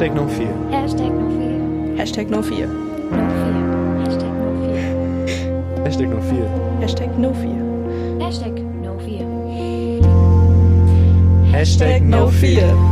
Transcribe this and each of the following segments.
Hashtag No Fear. Hashtag no fear. Hashtag no fear. No fear. Hashtag no fear. Hashtag No Fear. Hashtag no fear. Hashtag no fear. Hashtag No Fear.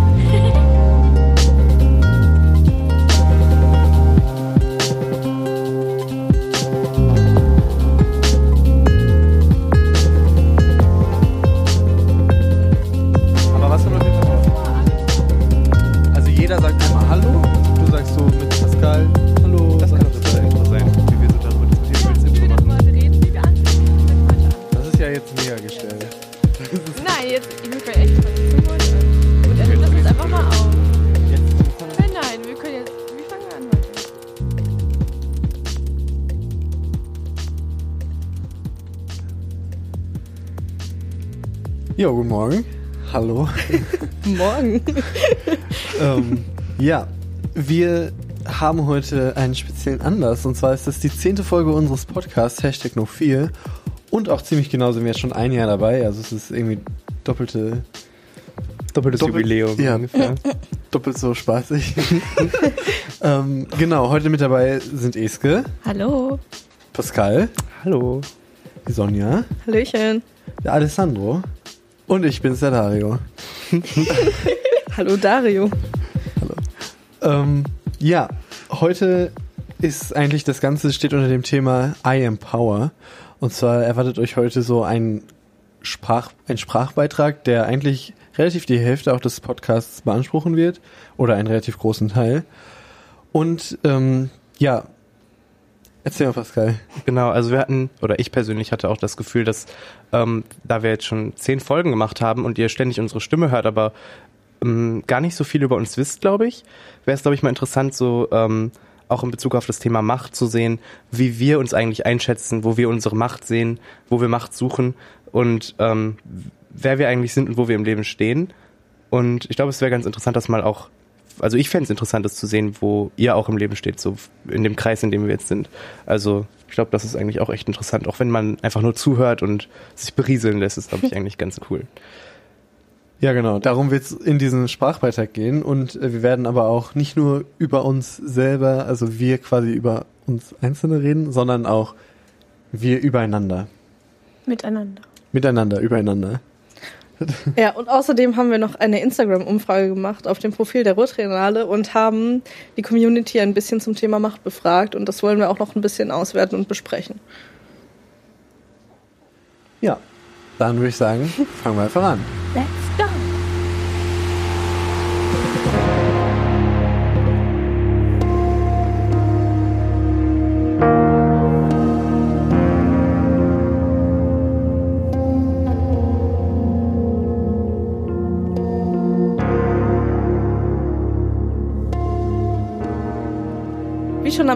Ja, wir haben heute einen speziellen Anlass und zwar ist das die zehnte Folge unseres Podcasts Hashtag No 4 und auch ziemlich genau sind wir jetzt schon ein Jahr dabei, also es ist irgendwie doppelte Doppeltes Doppel- Jubiläum ja. ungefähr. doppelt so spaßig. ähm, genau, heute mit dabei sind Eske, Hallo. Pascal, Hallo. die Sonja, Hallöchen. der Alessandro und ich bin's, der Dario. Hallo Dario. Ähm, ja, heute ist eigentlich das Ganze steht unter dem Thema I am Power. Und zwar erwartet euch heute so ein Sprach, ein Sprachbeitrag, der eigentlich relativ die Hälfte auch des Podcasts beanspruchen wird oder einen relativ großen Teil. Und ähm, ja, erzähl mal Pascal. Genau, also wir hatten, oder ich persönlich hatte auch das Gefühl, dass ähm, da wir jetzt schon zehn Folgen gemacht haben und ihr ständig unsere Stimme hört, aber ähm, gar nicht so viel über uns wisst, glaube ich, wäre es, glaube ich, mal interessant, so ähm, auch in Bezug auf das Thema Macht zu sehen, wie wir uns eigentlich einschätzen, wo wir unsere Macht sehen, wo wir Macht suchen und ähm, wer wir eigentlich sind und wo wir im Leben stehen. Und ich glaube, es wäre ganz interessant, das mal auch, also ich fände es interessant, das zu sehen, wo ihr auch im Leben steht, so in dem Kreis, in dem wir jetzt sind. Also ich glaube, das ist eigentlich auch echt interessant, auch wenn man einfach nur zuhört und sich berieseln lässt, ist, glaube ich, eigentlich ganz cool. Ja, genau. Darum wird es in diesen Sprachbeitrag gehen und äh, wir werden aber auch nicht nur über uns selber, also wir quasi über uns Einzelne reden, sondern auch wir übereinander. Miteinander. Miteinander, übereinander. Ja, und außerdem haben wir noch eine Instagram-Umfrage gemacht auf dem Profil der Ruhrtriennale und haben die Community ein bisschen zum Thema Macht befragt und das wollen wir auch noch ein bisschen auswerten und besprechen. Ja, dann würde ich sagen, fangen wir einfach an. Let's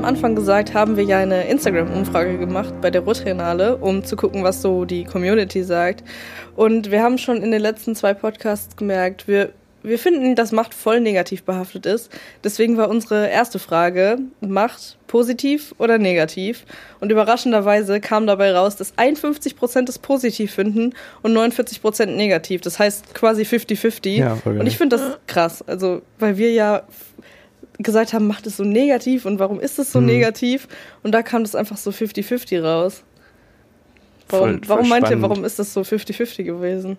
am Anfang gesagt, haben wir ja eine Instagram-Umfrage gemacht bei der Ruhrtriennale, um zu gucken, was so die Community sagt. Und wir haben schon in den letzten zwei Podcasts gemerkt, wir, wir finden, dass Macht voll negativ behaftet ist. Deswegen war unsere erste Frage, Macht positiv oder negativ? Und überraschenderweise kam dabei raus, dass 51% es positiv finden und 49% negativ. Das heißt quasi 50-50. Ja, und ich finde das krass. Also, weil wir ja gesagt haben, macht es so negativ und warum ist es so Mhm. negativ? Und da kam das einfach so 50-50 raus. Warum, Voll- voll warum meint ihr, warum ist das so 50-50 gewesen?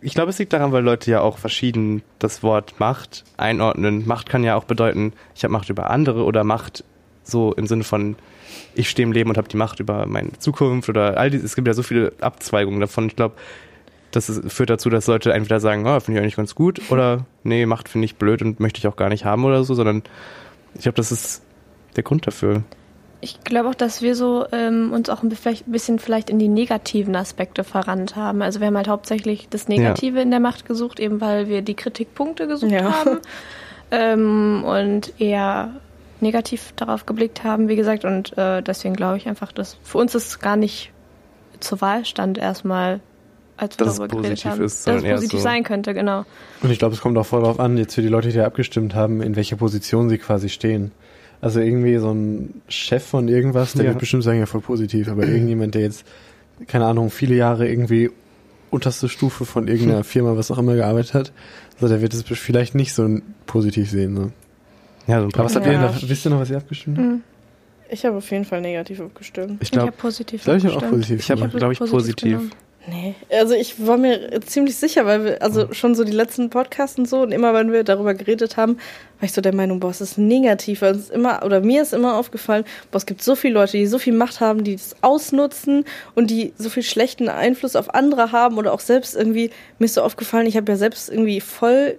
Ich glaube, es liegt daran, weil Leute ja auch verschieden das Wort Macht einordnen. Macht kann ja auch bedeuten, ich habe Macht über andere oder Macht so im Sinne von, ich stehe im Leben und habe die Macht über meine Zukunft oder all diese, es gibt ja so viele Abzweigungen davon. Ich glaube, das ist, führt dazu, dass Leute entweder sagen, oh, finde ich eigentlich ganz gut oder nee, Macht finde ich blöd und möchte ich auch gar nicht haben oder so, sondern ich glaube, das ist der Grund dafür. Ich glaube auch, dass wir so ähm, uns auch ein bisschen vielleicht in die negativen Aspekte verrannt haben. Also wir haben halt hauptsächlich das Negative in der Macht gesucht, eben weil wir die Kritikpunkte gesucht Ja. haben ähm, und eher negativ darauf geblickt haben, wie gesagt. Und äh, deswegen glaube ich einfach, dass für uns es gar nicht zur Wahl stand erstmal, als wir Dass es darüber geredet positiv haben. ist, dass es positiv so- sein könnte, genau. Und ich glaube, es kommt auch voll darauf an, jetzt für die Leute, die da abgestimmt haben, in welcher Position sie quasi stehen. Also irgendwie so ein Chef von irgendwas, der Ja. wird bestimmt sagen, ja voll positiv, aber irgendjemand, der jetzt, keine Ahnung, viele Jahre irgendwie unterste Stufe von irgendeiner Firma, was auch immer gearbeitet hat, so, der wird es vielleicht nicht so positiv sehen. So. Ja, so ein Aber paar. was habt Ja. ihr denn da? Wisst ihr noch, was ihr abgestimmt habt? Mhm. Ich habe auf jeden Fall negativ abgestimmt. Ich Ich glaube, habe positiv Ich glaube, ich habe auch abgestimmt. positiv. ich habe, hab glaube ich, positiv. genommen. Nee, also ich war mir ziemlich sicher, weil wir, also schon so die letzten Podcasts und so, und immer wenn wir darüber geredet haben, war ich so der Meinung, boah, es ist negativ, weil es ist immer, oder mir ist immer aufgefallen, boah, es gibt so viele Leute, die so viel Macht haben, die das ausnutzen und die so viel schlechten Einfluss auf andere haben oder auch selbst irgendwie, mir ist so aufgefallen, ich habe ja selbst irgendwie voll,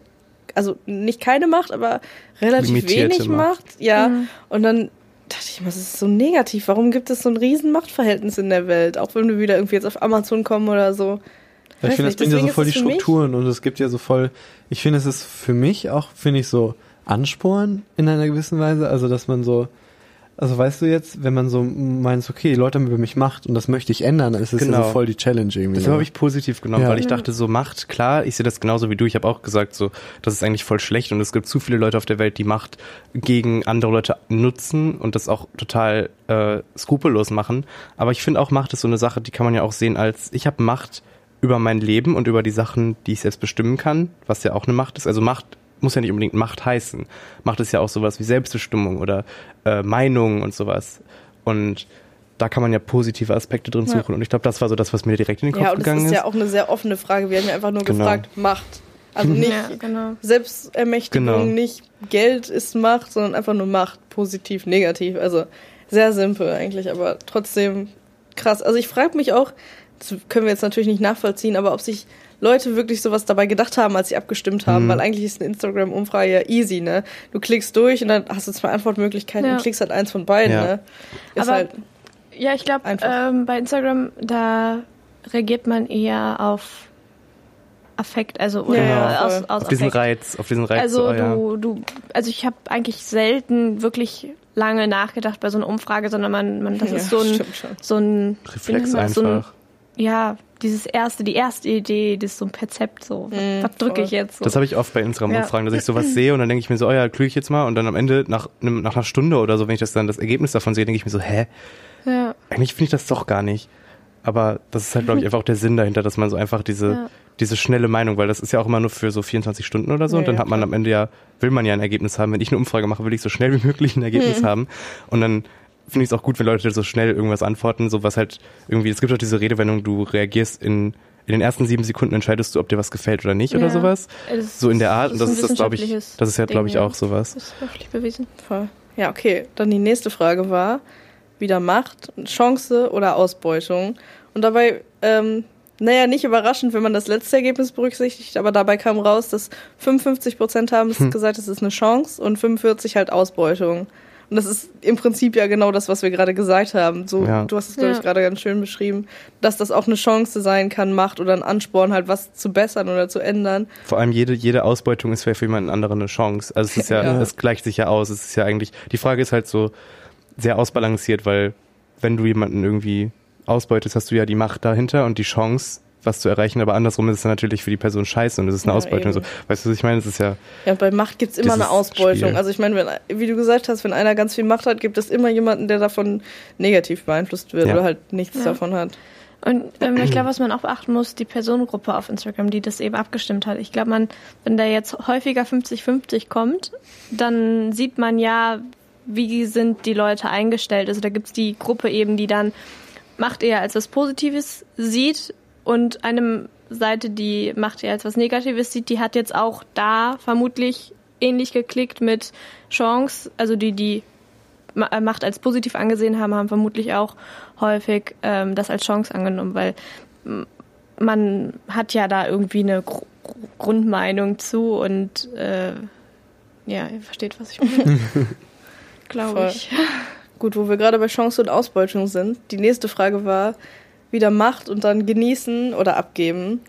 also nicht keine Macht, aber relativ Limitierte wenig Macht. Macht, ja, Mhm. und dann dachte ich mir, das ist so negativ. Warum gibt es so ein riesen Machtverhältnis in der Welt? Auch wenn wir wieder irgendwie jetzt auf Amazon kommen oder so. Ja, ich finde, das bringt ja so voll die es für mich- Strukturen und es gibt ja so voll, ich finde, es ist für mich auch, finde ich, so Ansporn in einer gewissen Weise, also dass man so, also weißt du jetzt, wenn man so meint, okay, Leute haben über mich Macht und das möchte ich ändern, dann ist es ja Genau. so voll die Challenge irgendwie. Das so. habe ich positiv genommen, Ja. weil ich Ja. dachte, so Macht, klar, ich sehe das genauso wie du. Ich habe auch gesagt, so, das ist eigentlich voll schlecht und es gibt zu viele Leute auf der Welt, die Macht gegen andere Leute nutzen und das auch total äh, skrupellos machen. Aber ich finde auch, Macht ist so eine Sache, die kann man ja auch sehen als, ich habe Macht über mein Leben und über die Sachen, die ich selbst bestimmen kann, was ja auch eine Macht ist. Also Macht muss ja nicht unbedingt Macht heißen. Macht ist ja auch sowas wie Selbstbestimmung oder äh, Meinung und sowas. Und da kann man ja positive Aspekte drin Ja. suchen. Und ich glaube, das war so das, was mir direkt in den Kopf Ja, und es gegangen ist ist. ja auch eine sehr offene Frage. Wir haben ja einfach nur Genau. gefragt, Macht. Also nicht Ja, genau. Selbstermächtigung, Genau. nicht Geld ist Macht, sondern einfach nur Macht. Positiv, negativ. Also sehr simpel eigentlich, aber trotzdem krass. Also ich frage mich auch, das können wir jetzt natürlich nicht nachvollziehen, aber ob sich Leute wirklich sowas dabei gedacht haben, als sie abgestimmt haben, Mhm. weil eigentlich ist eine Instagram-Umfrage ja easy, ne? Du klickst durch und dann hast du zwei Antwortmöglichkeiten Ja. und klickst halt eins von beiden, Ja. ne? Ist Aber halt, Ja, ich glaube, Einfach. ähm, bei Instagram, da reagiert man eher auf Affekt, also oder Ja, aus, aus auf diesen Affekt. Reiz, auf diesen Reiz. Also so, ja. du, du, also ich habe eigentlich selten wirklich lange nachgedacht bei so einer Umfrage, sondern man, man das ja, ist so ein, so ein Reflex das? So ein, einfach. ja, dieses erste, die erste Idee, das ist so ein Perzept, so, was, Mhm, was drücke ich jetzt? So. Das habe ich oft bei Ja. Instagram-Umfragen, dass ich sowas sehe und dann denke ich mir so, oh ja, klüge ich jetzt mal und dann am Ende, nach, nach einer Stunde oder so, wenn ich das dann das Ergebnis davon sehe, denke ich mir so, hä, ja, eigentlich finde ich das doch gar nicht. Aber das ist halt, glaube ich, einfach auch der Sinn dahinter, dass man so einfach diese, Ja. diese schnelle Meinung, weil das ist ja auch immer nur für so 24 Stunden oder so. Ja, und dann ja, hat man klar. am Ende ja, will man ja ein Ergebnis haben. Wenn ich eine Umfrage mache, will ich so schnell wie möglich ein Ergebnis Mhm. haben. Und dann finde ich es auch gut, wenn Leute so schnell irgendwas antworten, so was halt irgendwie, es gibt auch diese Redewendung, du reagierst in, in den ersten sieben Sekunden entscheidest du, ob dir was gefällt oder nicht oder Ja. sowas. Das So in der Art. Und das ist das, glaube ich, das ist ja, glaube ich, auch sowas. Das ist wirklich bewiesen. Voll. Ja, okay. Dann die nächste Frage war wieder Macht, Chance oder Ausbeutung. Und dabei, ähm, naja, nicht überraschend, wenn man das letzte Ergebnis berücksichtigt, aber dabei kam raus, dass 55 Prozent haben es gesagt, es ist eine Chance und 45 halt Ausbeutung. Und das ist im Prinzip ja genau das, was wir gerade gesagt haben. So, Ja. du hast es, glaube ich, Ja. gerade ganz schön beschrieben, dass das auch eine Chance sein kann, Macht oder ein Ansporn, halt was zu bessern oder zu ändern. Vor allem jede, jede Ausbeutung ist für jemanden anderen eine Chance. Also es ist ja, Ja. es gleicht sich ja aus. Es ist ja eigentlich, die Frage ist halt so sehr ausbalanciert, weil wenn du jemanden irgendwie ausbeutest, hast du ja die Macht dahinter und die Chance, was zu erreichen, aber andersrum ist es dann natürlich für die Person scheiße und es ist eine Ja, Ausbeutung. eben. So, weißt du, was ich meine? Es ist ja, Ja, bei Macht gibt's immer Dieses eine Ausbeutung. Spiel. Also ich meine, wenn, wie du gesagt hast, wenn einer ganz viel Macht hat, gibt es immer jemanden, der davon negativ beeinflusst wird Ja. oder halt nichts Ja. davon hat. Und ähm, ich glaube, was man auch beachten muss, die Personengruppe auf Instagram, die das eben abgestimmt hat. Ich glaube, man, wenn da jetzt häufiger 50-50 kommt, dann sieht man ja, wie sind die Leute eingestellt. Also da gibt's die Gruppe eben, die dann Macht eher als was Positives sieht und eine Seite, die Macht eher als was Negatives sieht, die hat jetzt auch da vermutlich ähnlich geklickt mit Chance, also die, die äh, Macht als positiv angesehen haben, haben vermutlich auch häufig ähm, das als Chance angenommen, weil man hat ja da irgendwie eine Gru Grundmeinung zu und äh, ja, ihr versteht, was ich meine. Glaube ich. Gut, wo wir gerade bei Chance und Ausbeutung sind. Die nächste Frage war wieder Macht und dann genießen oder abgeben.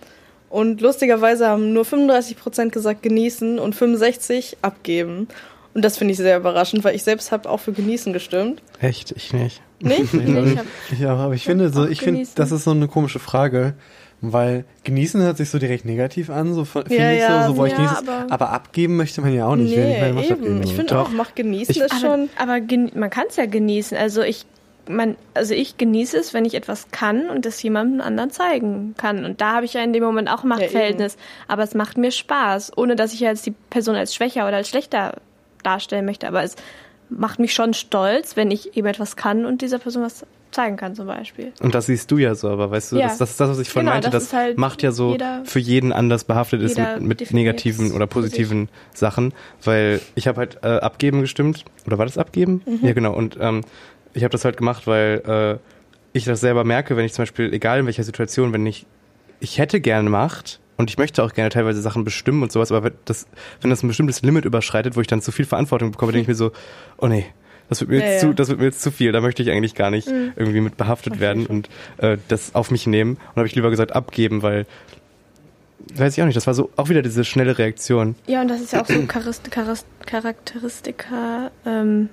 Und lustigerweise haben nur 35 Prozent gesagt genießen und 65 abgeben. Und das finde ich sehr überraschend, weil ich selbst habe auch für genießen gestimmt. echt, ich nicht. Nicht? Nee, ich hab, Ja, aber ich finde so, ich finde, das ist so eine komische Frage, weil genießen hört sich so direkt negativ an, so finde Ja, ich ja. so, so ich Ja, genieße es. aber- Aber abgeben möchte man ja auch nicht. Nee, eben. Ich will. finde auch, Macht genießen Ich- ist aber schon. aber man kann es ja genießen. Also ich man, also ich genieße es, wenn ich etwas kann und das jemandem anderen zeigen kann. Und da habe ich ja in dem Moment auch ein Machtverhältnis. aber es macht mir Spaß, ohne dass ich jetzt die Person als schwächer oder als schlechter darstellen möchte. Aber es macht mich schon stolz, wenn ich eben etwas kann und dieser Person was zeigen kann zum Beispiel. Und das siehst du ja so, aber weißt du, Ja. das, das ist das, was ich vorhin Genau, meinte, das das halt macht ja so jeder- für jeden anders behaftet ist mit, mit negativen oder positiven Sachen, weil ich habe halt äh, abgeben gestimmt, oder war das abgeben? Mhm. Ja, genau, und ähm, ich habe das halt gemacht, weil äh, ich das selber merke, wenn ich zum Beispiel, egal in welcher Situation, wenn ich, ich hätte gerne Macht und ich möchte auch gerne teilweise Sachen bestimmen und sowas, aber wenn das, wenn das ein bestimmtes Limit überschreitet, wo ich dann zu viel Verantwortung bekomme, denke ich mir so, oh nee, das wird mir Ja, jetzt ja. zu, das wird mir jetzt zu viel, da möchte ich eigentlich gar nicht Mhm. irgendwie mit behaftet werden und äh, das auf mich nehmen. Und habe ich lieber gesagt abgeben, weil weiß ich auch nicht, das war so auch wieder diese schnelle Reaktion. Ja, und das ist ja auch so Charakteristika ähm,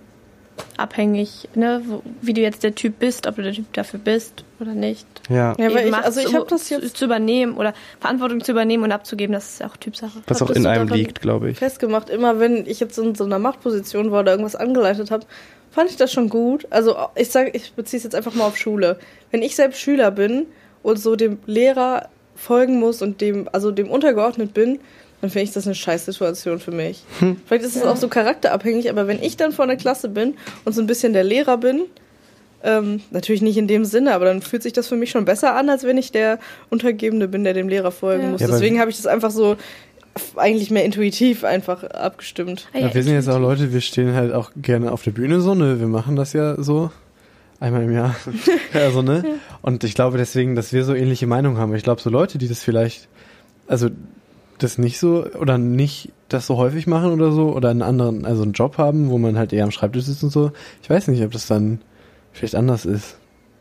abhängig, ne? Wo, wie du jetzt der Typ bist, ob du der Typ dafür bist oder nicht. Ja. Ja, Eben ich, also ich habe das jetzt zu übernehmen oder Verantwortung zu übernehmen und abzugeben, das ist ja auch Typsache. Was auch in so einem liegt, glaube ich. festgemacht, immer wenn ich jetzt in so einer Machtposition war oder irgendwas angeleitet habe, fand ich das schon gut. Also ich sage, ich beziehe es jetzt einfach mal auf Schule. Wenn ich selbst Schüler bin und so dem Lehrer folgen muss und dem, also dem untergeordnet bin, dann finde ich das eine Scheißsituation für mich. Vielleicht ist es auch so charakterabhängig, aber wenn ich dann vor der Klasse bin und so ein bisschen der Lehrer bin, ähm, natürlich nicht in dem Sinne, aber dann fühlt sich das für mich schon besser an, als wenn ich der Untergebene bin, der dem Lehrer folgen Ja. muss. Ja, Deswegen habe ich das einfach so eigentlich mehr intuitiv einfach abgestimmt. Ah, Ja, wir sind jetzt auch Leute, wir stehen halt auch gerne auf der Bühne so, ne? Wir machen das ja so. Einmal im Jahr. also, ne? Und ich glaube deswegen, dass wir so ähnliche Meinungen haben. Ich glaube, so Leute, die das vielleicht, also das nicht so oder nicht das so häufig machen oder so oder einen anderen, also einen Job haben, wo man halt eher am Schreibtisch sitzt und so. Ich weiß nicht, ob das dann vielleicht anders ist.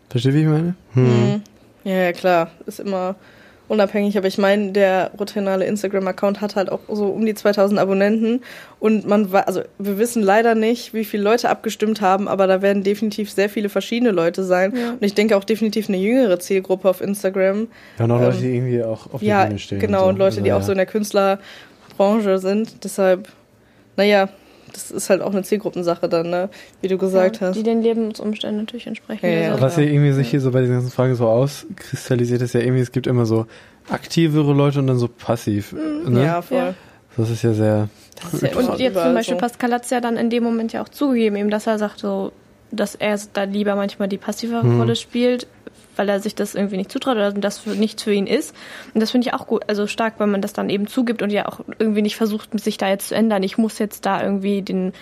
Versteht, wie ich meine? Hm. Mhm. Ja, ja, klar. Ist immer unabhängig. Aber ich meine, der Rotrenale Instagram-Account hat halt auch so um die 2000 Abonnenten. Und man war, also wir wissen leider nicht, wie viele Leute abgestimmt haben, aber da werden definitiv sehr viele verschiedene Leute sein. Ja. Und ich denke auch definitiv eine jüngere Zielgruppe auf Instagram. Ja, und auch Ähm, Leute, die irgendwie auch auf ja, der Bühne stehen. genau. so. Und Leute, die Also, auch so in der Künstlerbranche sind. Deshalb, naja, das ist halt auch eine Zielgruppensache dann, ne? Wie du gesagt ja, hast. Die den Lebensumständen natürlich entsprechen. Ja, ja. Was ja irgendwie sich hier so bei diesen ganzen Fragen so auskristallisiert, ist ja irgendwie, es gibt immer so aktivere Leute und dann so passiv. Ne? Ja, voll. Das ist ja sehr. Das ist ja Und jetzt zum Beispiel. Pascal hat es ja dann in dem Moment ja auch zugegeben, eben, dass er sagt so, dass er da lieber manchmal die passivere Hm. Rolle spielt, weil er sich das irgendwie nicht zutraut oder das für, nichts für ihn ist. Und das finde ich auch gut, also stark, wenn man das dann eben zugibt und ja auch irgendwie nicht versucht, sich da jetzt zu ändern. Ich muss jetzt da irgendwie den,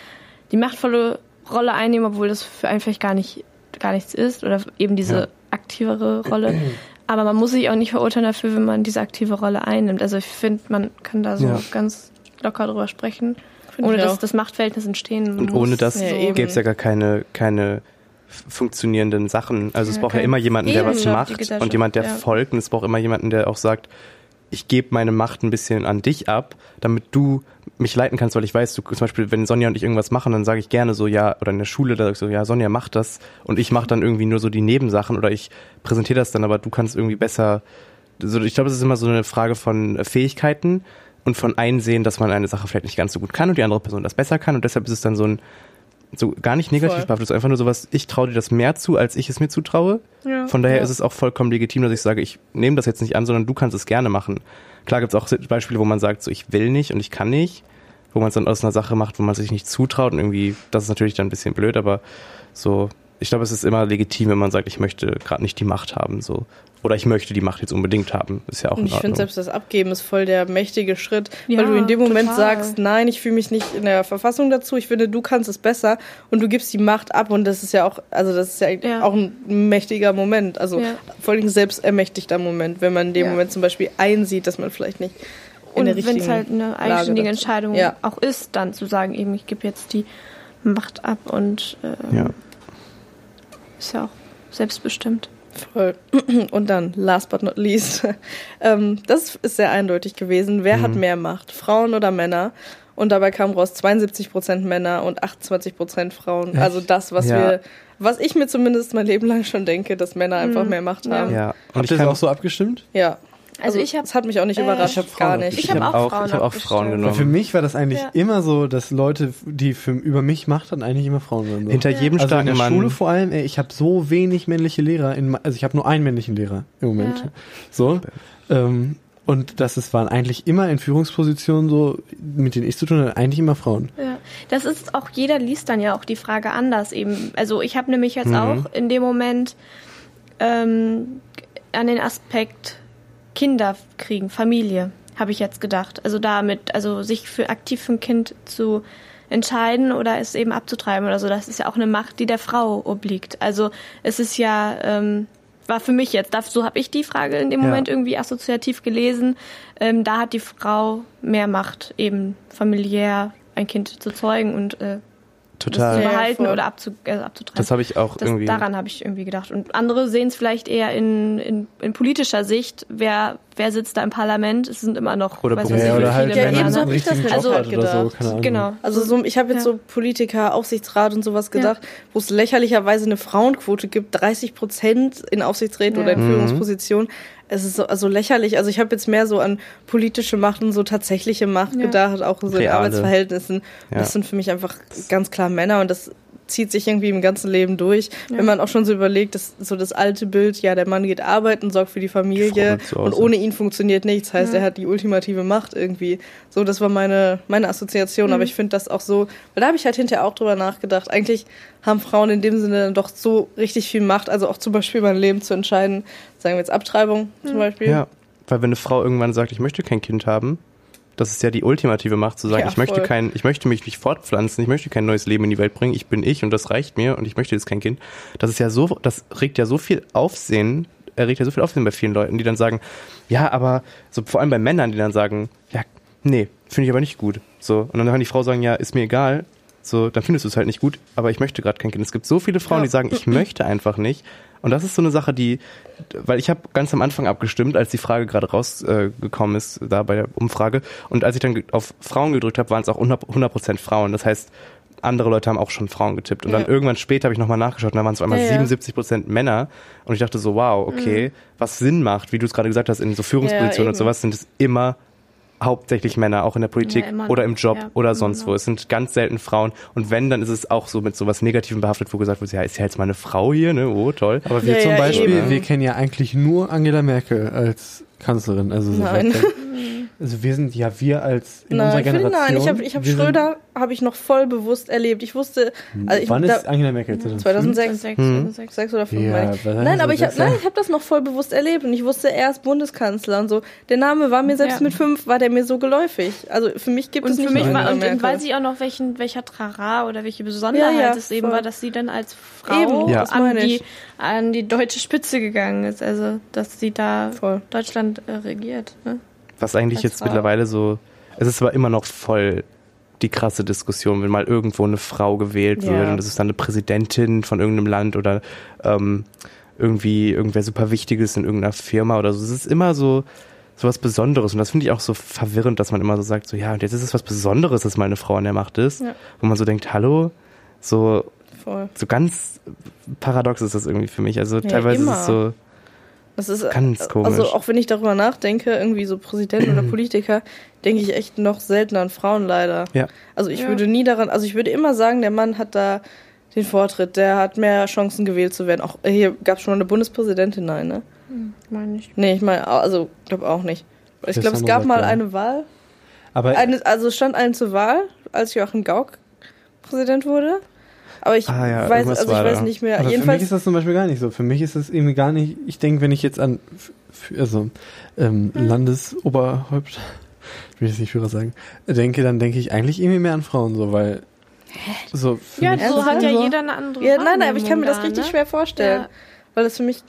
die machtvolle Rolle einnehmen, obwohl das für einen vielleicht gar nicht, gar nichts ist oder eben diese Ja. aktivere Rolle. Aber man muss sich auch nicht verurteilen dafür, wenn man diese aktive Rolle einnimmt. Also ich finde, man kann da so Ja. ganz locker drüber sprechen, ohne dass auch. das Machtverhältnis entstehen Und muss. ohne das Ja, gäbe es ja gar keine, keine funktionierenden Sachen. Also es Ja, braucht ja immer jemanden, der was macht und jemand, der ja. folgt. Und es braucht immer jemanden, der auch sagt, ich gebe meine Macht ein bisschen an dich ab, damit du mich leiten kannst, weil ich weiß, du zum Beispiel, wenn Sonja und ich irgendwas machen, dann sage ich gerne so, ja, oder in der Schule, da ich so, ja, Sonja macht das und ich mache dann irgendwie nur so die Nebensachen oder ich präsentiere das dann, aber du kannst irgendwie besser. So, ich glaube, es ist immer so eine Frage von Fähigkeiten und von Einsehen, dass man eine Sache vielleicht nicht ganz so gut kann und die andere Person das besser kann und deshalb ist es dann so ein so gar nicht negativ behaftet, es ist einfach nur sowas, ich traue dir das mehr zu, als ich es mir zutraue. Ja. Von daher Ja. ist es auch vollkommen legitim, dass ich sage, ich nehme das jetzt nicht an, sondern du kannst es gerne machen. Klar gibt es auch Beispiele, wo man sagt, so ich will nicht und ich kann nicht, wo man es dann aus einer Sache macht, wo man sich nicht zutraut und irgendwie, das ist natürlich dann ein bisschen blöd, aber so, ich glaube, es ist immer legitim, wenn man sagt, ich möchte gerade nicht die Macht haben, so. Oder ich möchte die Macht jetzt unbedingt haben. Ist ja auch Und ich finde selbst das Abgeben ist voll der mächtige Schritt, Ja, weil du in dem Moment total. sagst, nein, ich fühle mich nicht in der Verfassung dazu, ich finde, du kannst es besser und du gibst die Macht ab und das ist ja auch, also das ist ja, Ja. auch ein mächtiger Moment, also Ja. vor allem selbstermächtigter Moment, wenn man in dem Ja. Moment zum Beispiel einsieht, dass man vielleicht nicht in Und der wenn richtigen es halt eine eigenständige Entscheidung Ja. auch ist, dann zu sagen, eben, ich gebe jetzt die Macht ab und ähm, Ja. ist ja auch selbstbestimmt. Voll. Und dann, last but not least, ähm, das ist sehr eindeutig gewesen. Wer hat mehr Macht, Frauen oder Männer? Und dabei kam raus 72% Männer und 28% Frauen. Also das, was Ja. wir, was ich mir zumindest mein Leben lang schon denke, dass Männer einfach Mhm. mehr Macht haben. Ja, und Habt ihr das auch so abgestimmt? Ja. Also ich hab- es hat mich auch nicht äh, überrascht, Ich hab Frauen gar nicht. Ich habe hab auch, auch- Frauen ich hab auch. Frauen genommen. Für mich war das eigentlich Ja. immer so, dass Leute, die für, über mich Macht hatten, eigentlich immer Frauen waren. So. Hinter jedem also in starken der Mann. Schule vor allem, ey, ich habe so wenig männliche Lehrer, in, also ich habe nur einen männlichen Lehrer im Moment. Ja. So. Ähm, und das ist, waren eigentlich immer in Führungspositionen so, mit denen ich zu tun hatte, eigentlich immer Frauen. Ja, das ist auch, jeder liest dann ja auch die Frage anders eben. Also ich habe nämlich jetzt Mhm. auch in dem Moment ähm, an den Aspekt Kinder kriegen, Familie, habe ich jetzt gedacht. Also damit, also sich für aktiv für ein Kind zu entscheiden oder es eben abzutreiben oder so, das ist ja auch eine Macht, die der Frau obliegt. Also es ist ja, ähm, war für mich jetzt, so habe ich die Frage in dem Ja. Moment irgendwie assoziativ gelesen. Ähm, da hat die Frau mehr Macht, eben familiär ein Kind zu zeugen und äh, das Total. zu Ja, behalten voll. oder abzu, äh, abzutreiben. Das habe ich auch Das, irgendwie. daran habe ich irgendwie gedacht. Und andere sehen es vielleicht eher in, in, in politischer Sicht. Wer, wer sitzt da im Parlament? Es sind immer noch Oder weiß nicht, Ja, oder halt, viele Ja, wenn ebenso man Männer. hab einen ich das richtigen jetzt Job auch hat oder so, gedacht. Ahnung. Genau. Also so, ich habe jetzt Ja. so Politiker, Aufsichtsrat und sowas gedacht, wo es lächerlicherweise eine Frauenquote gibt, 30 Prozent in Aufsichtsräten Ja. oder in Mhm. Es ist so also lächerlich. Also ich habe jetzt mehr so an politische Macht und so tatsächliche Macht Ja. gedacht, auch so in Reale. Arbeitsverhältnissen. Ja. Das sind für mich einfach ganz klar Männer und das zieht sich irgendwie im ganzen Leben durch. Ja. Wenn man auch schon so überlegt, dass so das alte Bild, ja, der Mann geht arbeiten, sorgt für die Familie und ohne ihn funktioniert nichts. Heißt, Ja. er hat die ultimative Macht irgendwie. So, das war meine, meine Assoziation. Mhm. Aber ich finde das auch so, weil da habe ich halt hinterher auch drüber nachgedacht. Eigentlich haben Frauen in dem Sinne dann doch so richtig viel Macht, also auch zum Beispiel über ein Leben zu entscheiden. Sagen wir jetzt Abtreibung zum Beispiel. Ja, weil wenn eine Frau irgendwann sagt, ich möchte kein Kind haben, das ist ja die ultimative Macht zu sagen, Ja, ich möchte voll. kein, ich möchte mich nicht fortpflanzen, ich möchte kein neues Leben in die Welt bringen, ich bin ich und das reicht mir und ich möchte jetzt kein Kind. Das ist ja so, das regt ja so viel Aufsehen, erregt ja so viel Aufsehen bei vielen Leuten, die dann sagen, ja, aber so vor allem bei Männern, die dann sagen, ja, nee, finde ich aber nicht gut. So und dann kann die Frau sagen, ja, ist mir egal. So, dann findest du es halt nicht gut, aber ich möchte gerade kein Kind. Es gibt so viele Frauen, Ja. die sagen, ich möchte einfach nicht. Und das ist so eine Sache, die, weil ich habe ganz am Anfang abgestimmt, als die Frage gerade rausgekommen äh, ist, da bei der Umfrage. Und als ich dann auf Frauen gedrückt habe, waren es auch 100%, 100 Frauen. Das heißt, andere Leute haben auch schon Frauen getippt. Und Ja. dann irgendwann später habe ich nochmal nachgeschaut und da waren es auf einmal Ja, ja. 77 Prozent Männer. Und ich dachte so, wow, okay, was Sinn macht, wie du es gerade gesagt hast, in so Führungspositionen Ja, und sowas sind es immer hauptsächlich Männer, auch in der Politik Ja, oder im Job Ja, oder sonst wo. Es sind ganz selten Frauen. Und wenn, dann ist es auch so mit sowas Negativem behaftet, wo gesagt wird, ja, ist ja jetzt mal eine Frau hier, ne? Oh, toll. Aber wir Ja, zum ja, Beispiel, eben. wir kennen ja eigentlich nur Angela Merkel als Kanzlerin. Also, so Nein. also wir sind ja wir als in Nein, unserer Generation. nein, ich habe ich hab Schröder habe ich noch voll bewusst erlebt. Ich wusste, also ich, Wann da, ist Angela Merkel? 2006. 2006, Hm. 2006. Sechs oder fünf, Ja, Nein, aber ich habe nein, ich habe das noch voll bewusst erlebt und ich wusste, er ist Bundeskanzler und so. Der Name war mir selbst Ja. mit fünf, war der mir so geläufig. Also für mich gibt Und es für nicht mich war, Angela und, und Merkel. weiß ich auch noch, welchen, welcher Trara oder welche Besonderheit Ja, ja, es eben voll. war, dass sie dann als Frau Eben, an, die, an die deutsche Spitze gegangen ist. Also, dass sie da Voll. Deutschland äh, regiert. Ne? Was eigentlich Als jetzt mittlerweile so, es ist aber immer noch voll die krasse Diskussion, wenn mal irgendwo eine Frau gewählt Ja. wird und es ist dann eine Präsidentin von irgendeinem Land oder ähm, irgendwie irgendwer super Wichtiges in irgendeiner Firma oder so. Es ist immer so so was Besonderes und das finde ich auch so verwirrend, dass man immer so sagt, so ja, und jetzt ist es was Besonderes, dass mal eine Frau an der Macht ist, Ja. wo man so denkt, hallo, so Voll. so ganz paradox ist das irgendwie für mich. Also teilweise immer. ist es so Das ist Ganz Also komisch. auch wenn ich darüber nachdenke, irgendwie so Präsidenten oder Politiker, denke ich echt noch seltener an Frauen leider. Ja. Also ich Ja. würde nie daran, also ich würde immer sagen, der Mann hat da den Vortritt, der hat mehr Chancen gewählt zu werden. Auch äh, hier gab es schon eine Bundespräsidentin, nein, ne? Meine ich. Nee, ich meine, also glaube auch nicht. Ich glaube, es gab mal ja. eine Wahl. Aber Eine, also es stand eine zur Wahl, als Joachim Gauck Präsident wurde. Aber ich Ah ja, weiß, also ich weiß da. nicht mehr. Aber für mich Jedenfalls ist das zum Beispiel gar nicht so. Für mich ist das irgendwie gar nicht, ich denke, wenn ich jetzt an also, ähm, Landesoberhaupt, ich will jetzt nicht Führer sagen, denke, dann denke ich eigentlich irgendwie mehr an Frauen, so, weil so für Ja, so hat ja So? jeder eine andere ja, nein, nein, aber ich kann mir das richtig da, schwer vorstellen, Ja. weil das für mich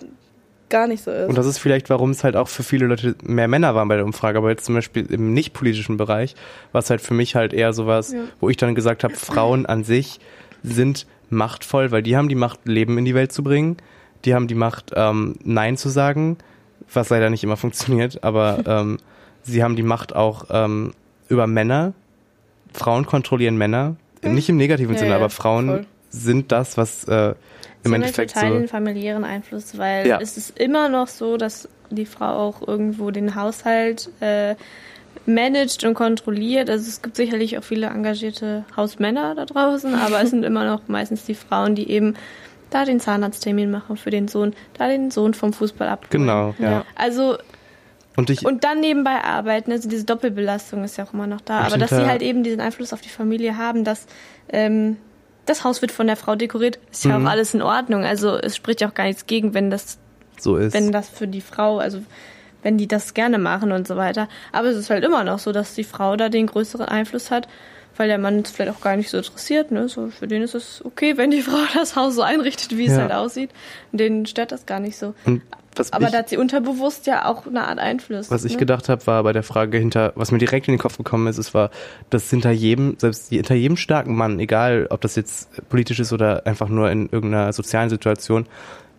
gar nicht so ist. Und das ist vielleicht, warum es halt auch für viele Leute mehr Männer waren bei der Umfrage, aber jetzt zum Beispiel im nicht-politischen Bereich war es halt für mich halt eher sowas, Ja. wo ich dann gesagt habe, Frauen an sich sind machtvoll, weil die haben die Macht, Leben in die Welt zu bringen. Die haben die Macht, ähm, Nein zu sagen, was leider nicht immer funktioniert, aber ähm, sie haben die Macht auch ähm, über Männer. Frauen kontrollieren Männer. Nicht im negativen Ja, Sinne, ja, aber Frauen voll. sind das, was äh, im haben Endeffekt total so. den familiären Einfluss, weil Ja. es ist immer noch so, dass die Frau auch irgendwo den Haushalt äh, managt und kontrolliert. Also es gibt sicherlich auch viele engagierte Hausmänner da draußen, aber es sind immer noch meistens die Frauen, die eben da den Zahnarzttermin machen für den Sohn, da den Sohn vom Fußball abholen. Genau, ja. Also Und ich, und dann nebenbei arbeiten, also diese Doppelbelastung ist ja auch immer noch da. Aber dass sie halt eben diesen Einfluss auf die Familie haben, dass ähm, das Haus wird von der Frau dekoriert, ist ja Mhm. auch alles in Ordnung. Also es spricht ja auch gar nichts gegen, wenn das, so ist. wenn das für die Frau, also wenn die das gerne machen und so weiter. Aber es ist halt immer noch so, dass die Frau da den größeren Einfluss hat, weil der Mann es vielleicht auch gar nicht so interessiert. Ne? So, für den ist es okay, wenn die Frau das Haus so einrichtet, wie es Ja. halt aussieht. Denen stört das gar nicht so. Und Aber ich, da hat sie unterbewusst ja auch eine Art Einfluss. was ich ne? gedacht habe, war bei der Frage hinter, was mir direkt in den Kopf gekommen ist, es war, dass hinter jedem, selbst hinter jedem starken Mann, egal ob das jetzt politisch ist oder einfach nur in irgendeiner sozialen Situation,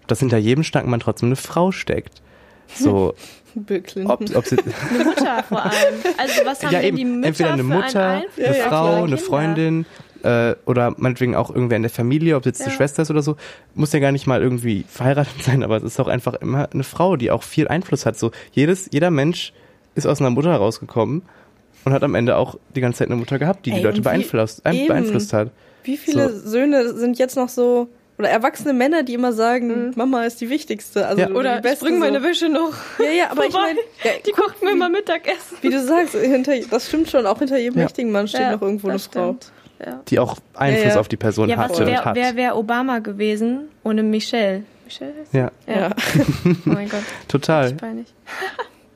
dass hinter jedem starken Mann trotzdem eine Frau steckt. So, Bill Clinton. ob, ob sie, Eine Mutter vor allem. Also was haben ja denn eben, die Mütter entweder eine Mutter, eine ihre Frau, eine Kinder? Freundin äh, oder meinetwegen auch irgendwer in der Familie, ob es jetzt eine Ja. Schwester ist oder so, muss ja gar nicht mal irgendwie verheiratet sein, aber es ist auch einfach immer eine Frau, die auch viel Einfluss hat. So jedes, jeder Mensch ist aus einer Mutter rausgekommen und hat am Ende auch die ganze Zeit eine Mutter gehabt, die die Ey, Leute und wie- beeinflusst, beeinflusst hat. Wie viele Söhne sind jetzt noch so, oder erwachsene Männer, die immer sagen, Mhm. Mama ist die wichtigste. Also Ja. die Oder ich bringe meine so. Wäsche noch. Ja, ja, aber ich meine, ja, Die kocht mir immer Mittagessen. wie du sagst, hinter, das stimmt schon, auch hinter jedem Ja. mächtigen Mann steht Ja, noch irgendwo eine das Frau. Die auch Einfluss Ja, ja. auf die Person ja hatte und wäre hat. wär, wär Obama gewesen ohne Michelle? Michelle heißt ja, Ja. Ja. Oh mein Gott, total. ist peinlich.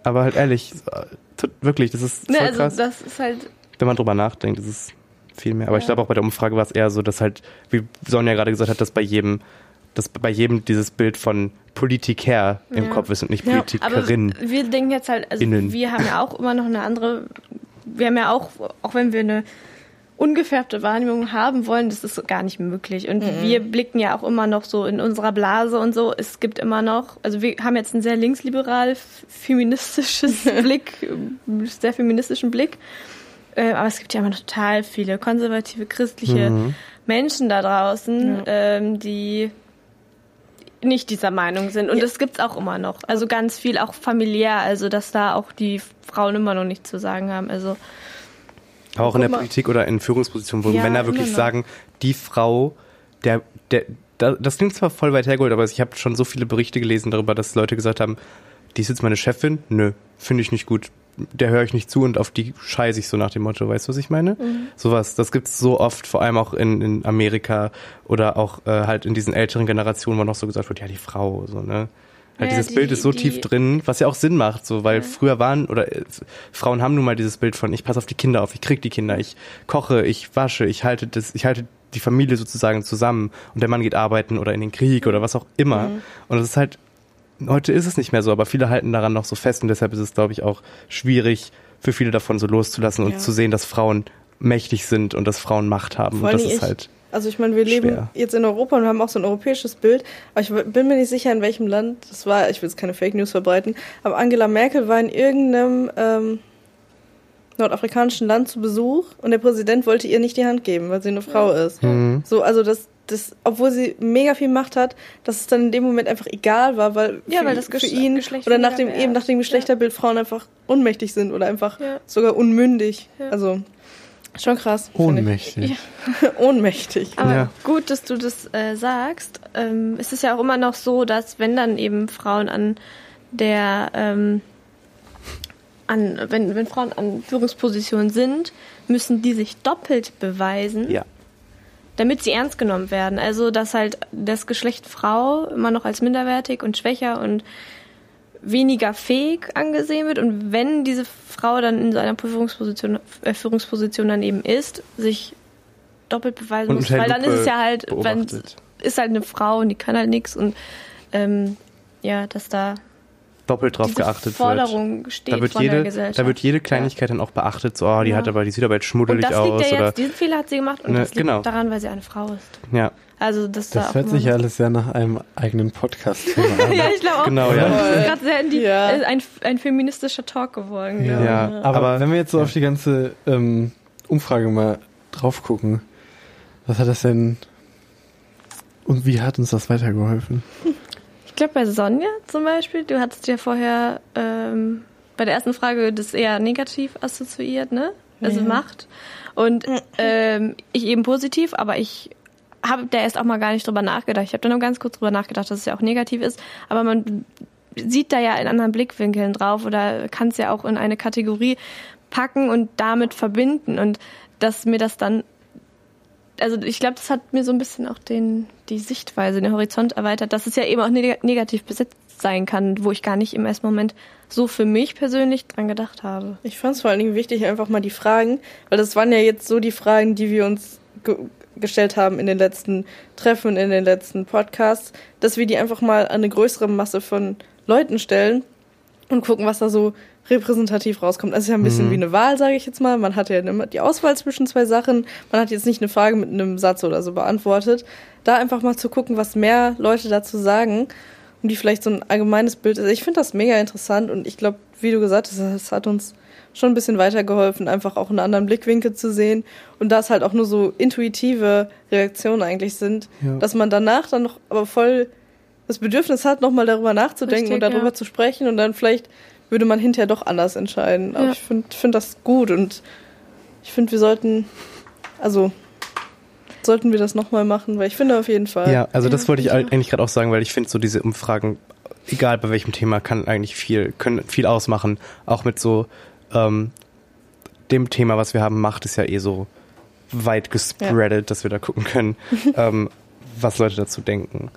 Aber halt ehrlich, äh, wirklich, das ist voll Ne, also krass. das ist halt, wenn man drüber nachdenkt, ist es viel mehr. Aber ich Ja. glaube auch bei der Umfrage war es eher so, dass halt, wie Sonja gerade gesagt hat, dass bei jedem, dass bei jedem dieses Bild von Politiker im Ja. Kopf ist und nicht Ja, aber Politikerin. wir denken jetzt halt, also Innen. wir haben ja auch immer noch eine andere, wir haben ja auch, auch wenn wir eine ungefärbte Wahrnehmung haben wollen, das ist gar nicht möglich. Und wir blicken ja auch immer noch so in unserer Blase und so. Es gibt immer noch, also wir haben jetzt ein sehr linksliberal feministisches Blick, sehr feministischen Blick. Äh, aber es gibt ja immer noch total viele konservative, christliche Mhm. Menschen da draußen, Ja. ähm, die nicht dieser Meinung sind. Und Ja. das gibt's auch immer noch. Also ganz viel auch familiär, also dass da auch die Frauen immer noch nichts zu sagen haben. Also Aber auch in der. Politik oder in Führungspositionen, wo Ja, Männer wirklich sagen, die Frau, der, der, da- das klingt zwar voll weit hergeholt, aber ich habe schon so viele Berichte gelesen darüber, dass Leute gesagt haben, die ist jetzt meine Chefin? Nö, finde ich nicht gut. Der höre ich nicht zu und auf die scheiße ich so nach dem Motto, weißt du, was ich meine? Mhm. Sowas, das gibt's so oft, vor allem auch in, in Amerika oder auch äh, halt in diesen älteren Generationen, wo noch so gesagt wird, ja, die Frau, so, ne? Halt Ja, dieses die- Bild ist so die- tief drin, was ja auch Sinn macht, so, weil früher waren, oder äh, Frauen haben nun mal dieses Bild von, ich passe auf die Kinder auf, ich krieg die Kinder, ich koche, ich wasche, ich halte das, ich halte die Familie sozusagen zusammen und der Mann geht arbeiten oder in den Krieg oder was auch immer. Und es ist halt, heute ist es nicht mehr so, aber viele halten daran noch so fest und deshalb ist es, glaube ich, auch schwierig für viele davon so loszulassen und Ja. zu sehen, dass Frauen mächtig sind und dass Frauen Macht haben. Vor und das ist ich- halt, Also ich meine, wir leben Schwer. jetzt in Europa und haben auch so ein europäisches Bild, aber ich bin mir nicht sicher, in welchem Land das war. Ich will jetzt keine Fake News verbreiten, aber Angela Merkel war in irgendeinem ähm, nordafrikanischen Land zu Besuch und der Präsident wollte ihr nicht die Hand geben, weil sie eine Frau ist. Mhm. So, also das, das, obwohl sie mega viel Macht hat, dass es dann in dem Moment einfach egal war, weil Ja, für, weil das für ihn Geschlecht oder nach dem eben nach dem Geschlechterbild Frauen einfach unmächtig sind oder einfach Ja. sogar unmündig. Ja. Also schon krass. Ohnmächtig. ich. Ohnmächtig. Aber Ja. gut, dass du das äh, sagst. Ähm, es ist ja auch immer noch so, dass wenn dann eben Frauen an der ähm, an, wenn, wenn Frauen an Führungspositionen sind, müssen die sich doppelt beweisen, ja. Damit sie ernst genommen werden. Also, dass halt das Geschlecht Frau immer noch als minderwertig und schwächer und weniger fähig angesehen wird. Und wenn diese Frau dann in so einer Führungsposition, äh, Führungsposition dann eben ist, sich doppelt beweisen Und muss. Weil dann ist es ja halt, wenn, beobachtet. ist halt eine Frau und die kann halt nichts und ähm, ja, dass da Doppelt drauf diese geachtet wird. Forderung steht Da wird, von der jede, Gesellschaft. da wird jede Kleinigkeit dann auch beachtet, so, oh, die Ja. hat aber, die sieht aber jetzt und schmuddelig das liegt aus ja oder, jetzt, diesen Fehler hat sie gemacht und Ne, das liegt genau. daran, weil sie eine Frau ist. ja, Also das, da Das hört sich noch- alles sehr nach einem eigenen Podcast-Thema an. Ja, ich glaube auch. Genau, ja. Das ist gerade sehr in die, Ja. äh, ein, ein feministischer Talk geworden. Ja. Ja. Aber, Aber- wenn wir jetzt so auf die ganze ähm, Umfrage mal drauf gucken, was hat das denn und wie hat uns das weitergeholfen? Ich glaube bei Sonja zum Beispiel, du hattest ja vorher ähm, bei der ersten Frage das eher negativ assoziiert, ne? Also Ja. Macht. Und ähm, ich eben positiv, aber ich habe da erst auch mal gar nicht drüber nachgedacht. Ich habe da nur ganz kurz drüber nachgedacht, dass es ja auch negativ ist. Aber man sieht da ja in anderen Blickwinkeln drauf oder kann es ja auch in eine Kategorie packen und damit verbinden. Und dass mir das dann also ich glaube, das hat mir so ein bisschen auch den, die Sichtweise, den Horizont erweitert, dass es ja eben auch neg negativ besetzt sein kann, wo ich gar nicht im ersten Moment so für mich persönlich dran gedacht habe. Ich fand es vor allen Dingen wichtig, einfach mal die Fragen, weil das waren ja jetzt so die Fragen, die wir uns ge gestellt haben in den letzten Treffen, in den letzten Podcasts, dass wir die einfach mal an eine größere Masse von Leuten stellen und gucken, was da so repräsentativ rauskommt. Also es ist ja ein bisschen wie eine Wahl, sage ich jetzt mal. Man hat ja immer die Auswahl zwischen zwei Sachen. Man hat jetzt nicht eine Frage mit einem Satz oder so beantwortet. Da einfach mal zu gucken, was mehr Leute dazu sagen und die vielleicht so ein allgemeines Bild ist. Ich finde das mega interessant und ich glaube, wie du gesagt hast, das hat uns schon ein bisschen weitergeholfen, einfach auch einen anderen Blickwinkel zu sehen und da es halt auch nur so intuitive Reaktionen eigentlich sind, Ja. dass man danach dann noch aber voll das Bedürfnis hat, nochmal darüber nachzudenken Richtig, und darüber ja. zu sprechen und dann vielleicht würde man hinterher doch anders entscheiden. Aber Ja. ich finde find das gut und ich finde, wir sollten, also sollten wir das nochmal machen, weil ich finde auf jeden Fall. Ja, also das Ja, wollte ich auch. eigentlich gerade auch sagen, weil ich finde so diese Umfragen, egal bei welchem Thema, kann eigentlich viel, können viel ausmachen. Auch mit so ähm, dem Thema, was wir haben, macht es ja eh so weit gespreadet, dass wir da gucken können, ähm, was Leute dazu denken.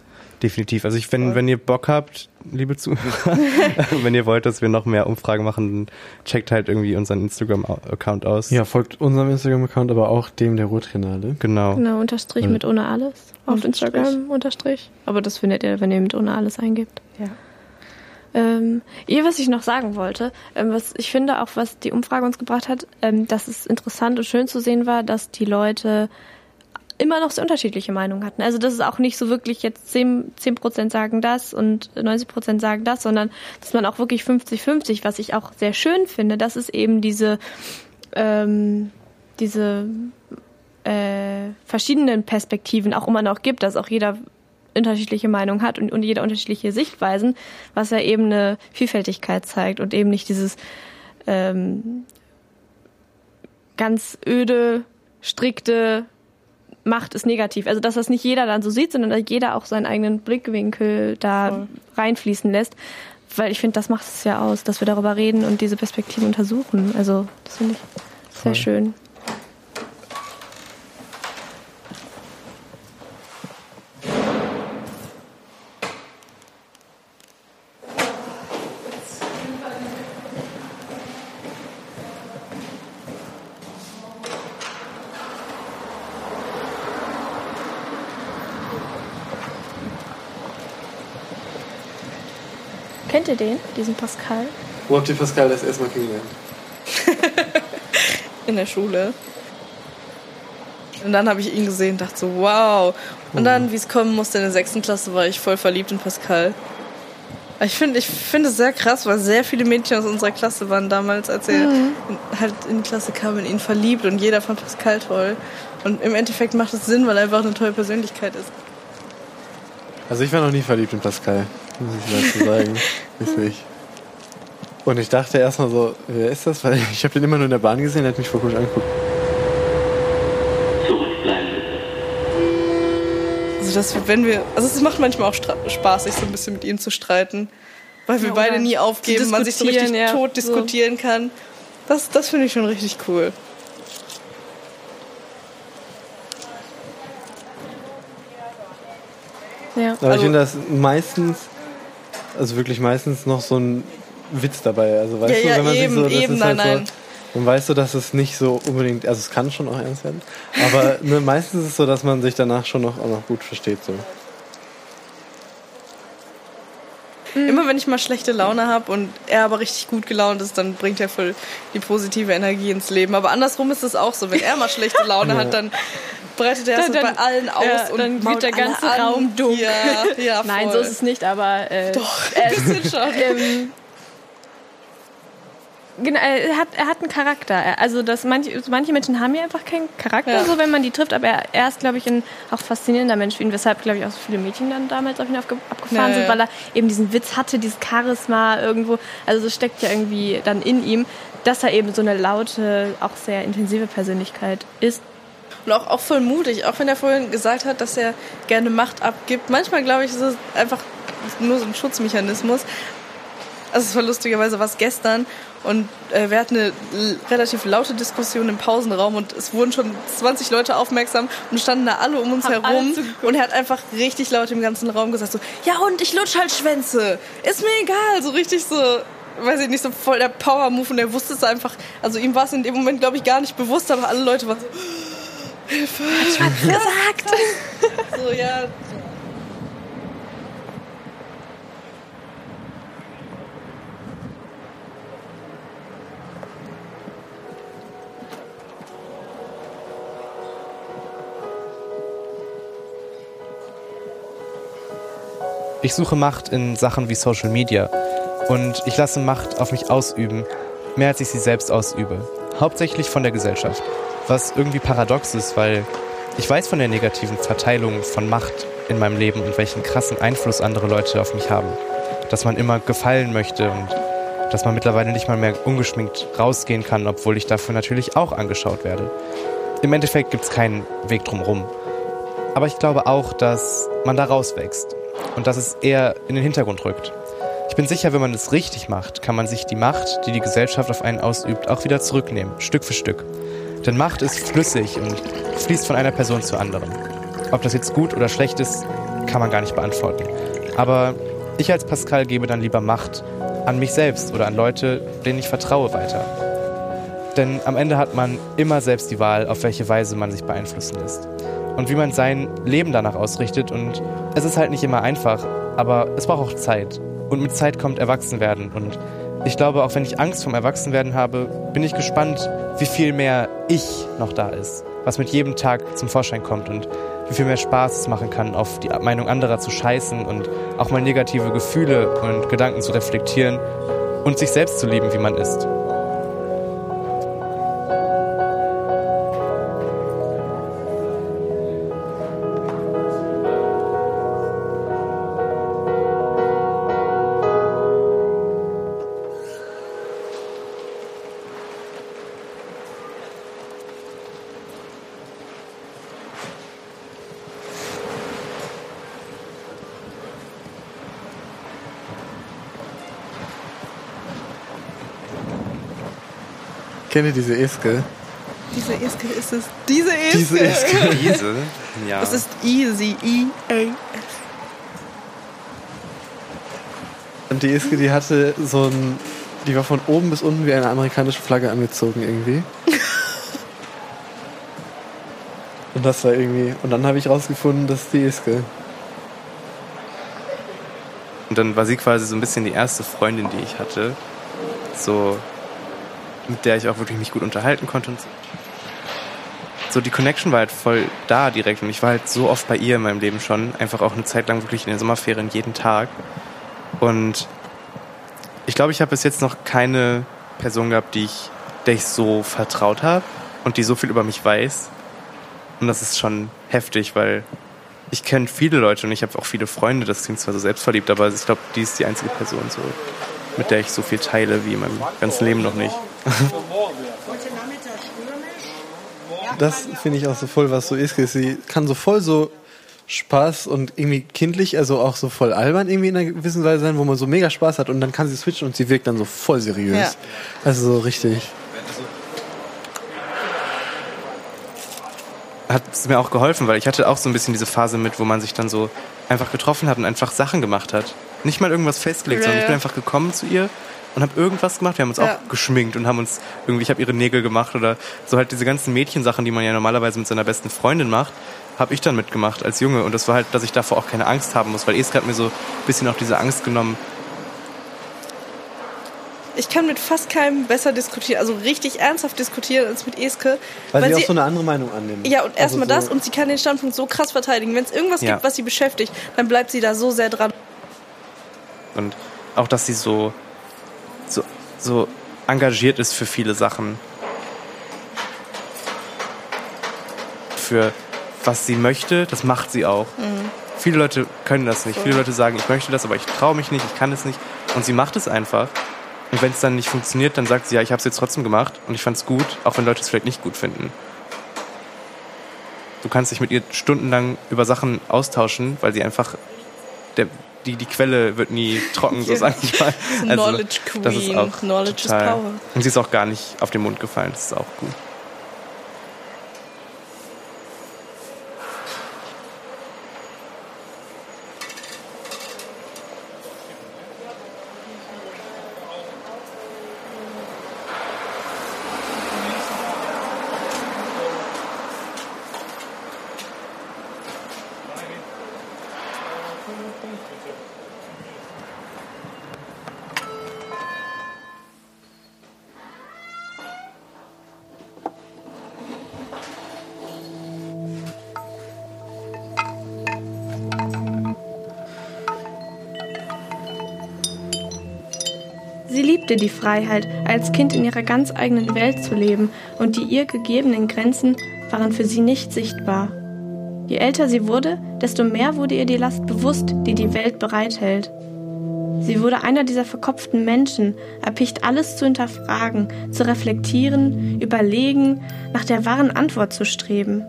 Definitiv. Also ich, wenn, Voll. wenn ihr Bock habt, liebe Zuhörer, wenn ihr wollt, dass wir noch mehr Umfragen machen, dann checkt halt irgendwie unseren Instagram-Account aus. Ja, folgt unserem Instagram-Account, aber auch dem der Ruhrtriennale. Genau. Genau, Unterstrich Ja. mit ohne alles. Auf Unterstrich. Instagram Unterstrich. Aber das findet ihr, wenn ihr mit ohne alles eingibt. Ja. Ähm, ihr, was ich noch sagen wollte, ähm, was ich finde auch, was die Umfrage uns gebracht hat, ähm, dass es interessant und schön zu sehen war, dass die Leute immer noch sehr unterschiedliche Meinungen hatten. Also das ist auch nicht so wirklich jetzt 10, 10% sagen das und 90% sagen das, sondern dass man auch wirklich 50-50, was ich auch sehr schön finde, dass es eben diese, ähm, diese äh, verschiedenen Perspektiven auch immer noch gibt, dass auch jeder unterschiedliche Meinungen hat und, und jeder unterschiedliche Sichtweisen, was ja eben eine Vielfältigkeit zeigt und eben nicht dieses ähm, ganz öde, strikte Macht ist negativ. Also dass das nicht jeder dann so sieht, sondern dass jeder auch seinen eigenen Blickwinkel da Voll. reinfließen lässt. Weil ich finde, das macht es ja aus, dass wir darüber reden und diese Perspektiven untersuchen. Also das finde ich sehr Voll. schön. Kennt ihr den, diesen Pascal? Wo habt ihr Pascal das erstmal kennengelernt? in der Schule. Und dann habe ich ihn gesehen und dachte so, wow. Und dann, wie es kommen musste in der sechsten Klasse, war ich voll verliebt in Pascal. Ich finde ich finde es sehr krass, weil sehr viele Mädchen aus unserer Klasse waren damals, als er halt in die Klasse kam, in ihn verliebt und jeder fand Pascal toll. Und im Endeffekt macht es Sinn, weil er einfach eine tolle Persönlichkeit ist. Also ich war noch nie verliebt in Pascal, muss ich dazu sagen. ist nicht. Und ich dachte erstmal so, wer ist das? Weil ich habe den immer nur in der Bahn gesehen, der hat mich voll komisch angeguckt. Also das, wenn wir, also es macht manchmal auch Spaß, sich so ein bisschen mit ihm zu streiten, weil wir Ja, beide nie aufgeben, man sich so richtig ja, tot so. diskutieren kann. Das, das finde ich schon richtig cool. Ja. Aber Also- ich finde das meistens, also wirklich meistens noch so ein Witz dabei. Also weißt Ja, du, ja, wenn man eben, sich so, das eben, ist halt nein, nein. so, dann weißt du, dass es nicht so unbedingt, also es kann schon auch ernst werden, aber ne, meistens ist es so, dass man sich danach schon noch, auch noch gut versteht. So. Immer wenn ich mal schlechte Laune habe und er aber richtig gut gelaunt ist, dann bringt er voll die positive Energie ins Leben. Aber andersrum ist es auch so, wenn er mal schlechte Laune hat, dann breitet er es bei allen aus ja, und dann wird der ganze an. Raum dumm. Ja, ja. Nein, so ist es nicht, aber äh, Doch, äh, ein bisschen schon. ähm, Genau, er hat, er hat einen Charakter. Er- Also das manche, manche Menschen haben ja einfach keinen Charakter, Ja. so wenn man die trifft. Aber er, er ist, glaube ich, ein auch faszinierender Mensch für ihn, weshalb, glaube ich, auch so viele Mädchen dann damals auf ihn abgefahren Ja, sind, weil er eben diesen Witz hatte, dieses Charisma irgendwo. Also das steckt ja irgendwie dann in ihm, dass er eben so eine laute, auch sehr intensive Persönlichkeit ist. Und auch, auch voll mutig, auch wenn er vorhin gesagt hat, dass er gerne Macht abgibt. Manchmal, glaube ich, ist es einfach nur so ein Schutzmechanismus. Also es war lustigerweise was gestern und äh, wir hatten eine relativ laute Diskussion im Pausenraum und es wurden schon 20 Leute aufmerksam und standen da alle um uns alle herum und er hat einfach richtig laut im ganzen Raum gesagt so, ja und ich lutsch halt Schwänze, ist mir egal, so richtig so, weiß ich nicht, so voll der Power-Move und er wusste es einfach, also ihm war es in dem Moment, glaube ich, gar nicht bewusst, aber alle Leute waren so, Hilfe, hat gesagt. so, ja, Ich suche Macht in Sachen wie Social Media und ich lasse Macht auf mich ausüben, mehr als ich sie selbst ausübe. Hauptsächlich von der Gesellschaft. Was irgendwie paradox ist, weil ich weiß von der negativen Verteilung von Macht in meinem Leben und welchen krassen Einfluss andere Leute auf mich haben. Dass man immer gefallen möchte und dass man mittlerweile nicht mal mehr ungeschminkt rausgehen kann, obwohl ich dafür natürlich auch angeschaut werde. Im Endeffekt gibt es keinen Weg drumherum. Aber ich glaube auch, dass man da rauswächst und dass es eher in den Hintergrund rückt. Ich bin sicher, wenn man es richtig macht, kann man sich die Macht, die die Gesellschaft auf einen ausübt, auch wieder zurücknehmen, Stück für Stück. Denn Macht ist flüssig und fließt von einer Person zur anderen. Ob das jetzt gut oder schlecht ist, kann man gar nicht beantworten. Aber ich als Pascal gebe dann lieber Macht an mich selbst oder an Leute, denen ich vertraue, weiter. Denn am Ende hat man immer selbst die Wahl, auf welche Weise man sich beeinflussen lässt. Und wie man sein Leben danach ausrichtet. Und es ist halt nicht immer einfach, aber es braucht auch Zeit. Und mit Zeit kommt Erwachsenwerden. Und ich glaube, auch wenn ich Angst vom Erwachsenwerden habe, bin ich gespannt, wie viel mehr ich noch da ist. Was mit jedem Tag zum Vorschein kommt und wie viel mehr Spaß es machen kann, auf die Meinung anderer zu scheißen und auch mal negative Gefühle und Gedanken zu reflektieren und sich selbst zu lieben, wie man ist. Kennt ihr diese Eske? Diese Eske ist es. Diese Eske. Diese Eske. Diese? Ja. Es ist easy. E-A. Und die Eske, die hatte so ein. Die war von oben bis unten wie eine amerikanische Flagge angezogen irgendwie. Und das war irgendwie. Und dann habe ich rausgefunden, das ist die Eske. Und dann war sie quasi so ein bisschen die erste Freundin, die ich hatte. So, mit der ich auch wirklich mich gut unterhalten konnte und so. So, die Connection war halt voll da direkt und ich war halt so oft bei ihr in meinem Leben schon. Einfach auch eine Zeit lang wirklich in den Sommerferien jeden Tag. Und ich glaube, ich habe bis jetzt noch keine Person gehabt, die ich, der ich so vertraut habe und die so viel über mich weiß. Und das ist schon heftig, weil ich kenne viele Leute und ich habe auch viele Freunde, das klingt zwar so selbstverliebt, aber ich glaube, die ist die einzige Person, so, mit der ich so viel teile wie in meinem ganzen Leben noch nicht. Das finde ich auch so voll, was so ist. Sie kann so voll so Spaß und irgendwie kindlich, also auch so voll albern irgendwie in einer gewissen Weise sein, wo man so mega Spaß hat und dann kann sie switchen und sie wirkt dann so voll seriös. Ja. Also so richtig. Hat es mir auch geholfen, weil ich hatte auch so ein bisschen diese Phase mit, wo man sich dann so einfach getroffen hat und einfach Sachen gemacht hat. Nicht mal irgendwas festgelegt, Ja, sondern ich bin einfach gekommen zu ihr und habe irgendwas gemacht. Wir haben uns Ja. auch geschminkt und haben uns irgendwie, ich habe ihre Nägel gemacht oder so halt diese ganzen Mädchensachen, die man ja normalerweise mit seiner besten Freundin macht, habe ich dann mitgemacht als Junge. Und das war halt, dass ich davor auch keine Angst haben muss, weil Eske hat mir so ein bisschen auch diese Angst genommen. Ich kann mit fast keinem besser diskutieren, also richtig ernsthaft diskutieren als mit Eske. Weil, sie auch so eine andere Meinung annimmt. ja, und erstmal Also so- das und sie kann den Standpunkt so krass verteidigen. Wenn es irgendwas Ja. gibt, was sie beschäftigt, dann bleibt sie da so sehr dran. Und auch, dass sie so, so, so engagiert ist für viele Sachen. Für was sie möchte, das macht sie auch. Viele Leute können das nicht. Viele Leute sagen, ich möchte das, aber ich traue mich nicht, ich kann es nicht. Und sie macht es einfach. Und wenn es dann nicht funktioniert, dann sagt sie, ja, ich habe es jetzt trotzdem gemacht und ich fand es gut, auch wenn Leute es vielleicht nicht gut finden. Du kannst dich mit ihr stundenlang über Sachen austauschen, weil sie einfach der, die, die Quelle wird nie trocken, so Ja. sag ich mal. Knowledge das ist Queen. auch Knowledge is total- power. Und sie ist auch gar nicht auf den Mund gefallen, das ist auch gut. Liebte die Freiheit, als Kind in ihrer ganz eigenen Welt zu leben, und die ihr gegebenen Grenzen waren für sie nicht sichtbar. Je älter sie wurde, desto mehr wurde ihr die Last bewusst, die die Welt bereithält. Sie wurde einer dieser verkopften Menschen, erpicht alles zu hinterfragen, zu reflektieren, überlegen, nach der wahren Antwort zu streben.